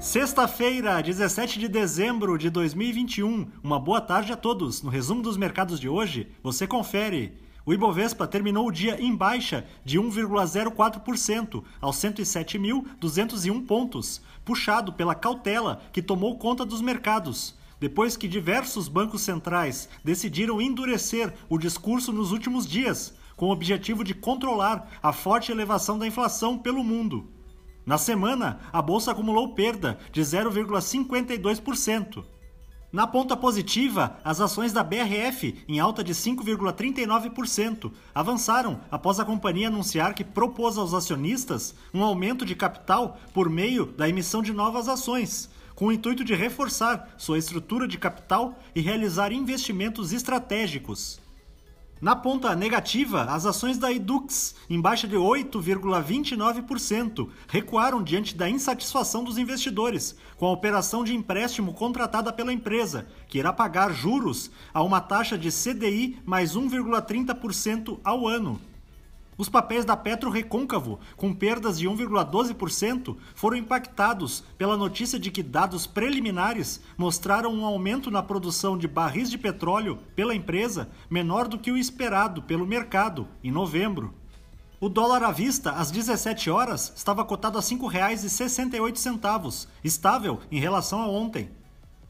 Sexta-feira, 17 de dezembro de 2021. Uma boa tarde a todos. No resumo dos mercados de hoje, você confere. O Ibovespa terminou o dia em baixa de 1,04% aos 107.201 pontos, puxado pela cautela que tomou conta dos mercados, depois que diversos bancos centrais decidiram endurecer o discurso nos últimos dias, com o objetivo de controlar a forte elevação da inflação pelo mundo. Na semana, a bolsa acumulou perda de 0,52%. Na ponta positiva, as ações da BRF, em alta de 5,39%, avançaram após a companhia anunciar que propôs aos acionistas um aumento de capital por meio da emissão de novas ações, com o intuito de reforçar sua estrutura de capital e realizar investimentos estratégicos. Na ponta negativa, as ações da Edux, em baixa de 8,29%, recuaram diante da insatisfação dos investidores com a operação de empréstimo contratada pela empresa, que irá pagar juros a uma taxa de CDI mais 1,30% ao ano. Os papéis da Petro Recôncavo, com perdas de 1,12%, foram impactados pela notícia de que dados preliminares mostraram um aumento na produção de barris de petróleo pela empresa menor do que o esperado pelo mercado em novembro. O dólar à vista, às 17 horas, estava cotado a R$ 5,68, estável em relação a ontem.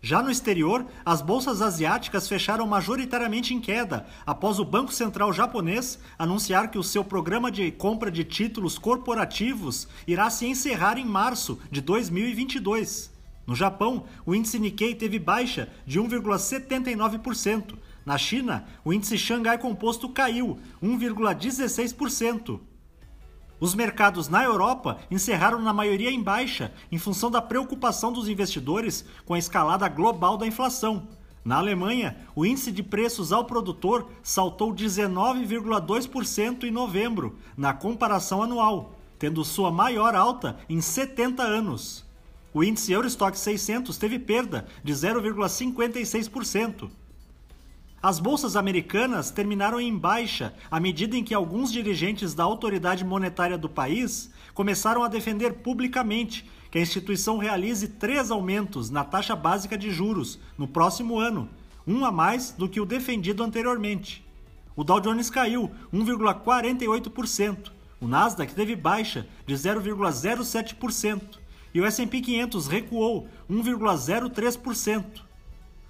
Já no exterior, as bolsas asiáticas fecharam majoritariamente em queda após o Banco Central japonês anunciar que o seu programa de compra de títulos corporativos irá se encerrar em março de 2022. No Japão, o índice Nikkei teve baixa de 1,79%. Na China, o índice Xangai Composto caiu 1,16%. Os mercados na Europa encerraram na maioria em baixa, em função da preocupação dos investidores com a escalada global da inflação. Na Alemanha, o índice de preços ao produtor saltou 19,2% em novembro, na comparação anual, tendo sua maior alta em 70 anos. O índice Eurostock 600 teve perda de 0,56%. As bolsas americanas terminaram em baixa à medida em que alguns dirigentes da autoridade monetária do país começaram a defender publicamente que a instituição realize três aumentos na taxa básica de juros no próximo ano, um a mais do que o defendido anteriormente. O Dow Jones caiu 1,48%, o Nasdaq teve baixa de 0,07% e o S&P 500 recuou 1,03%.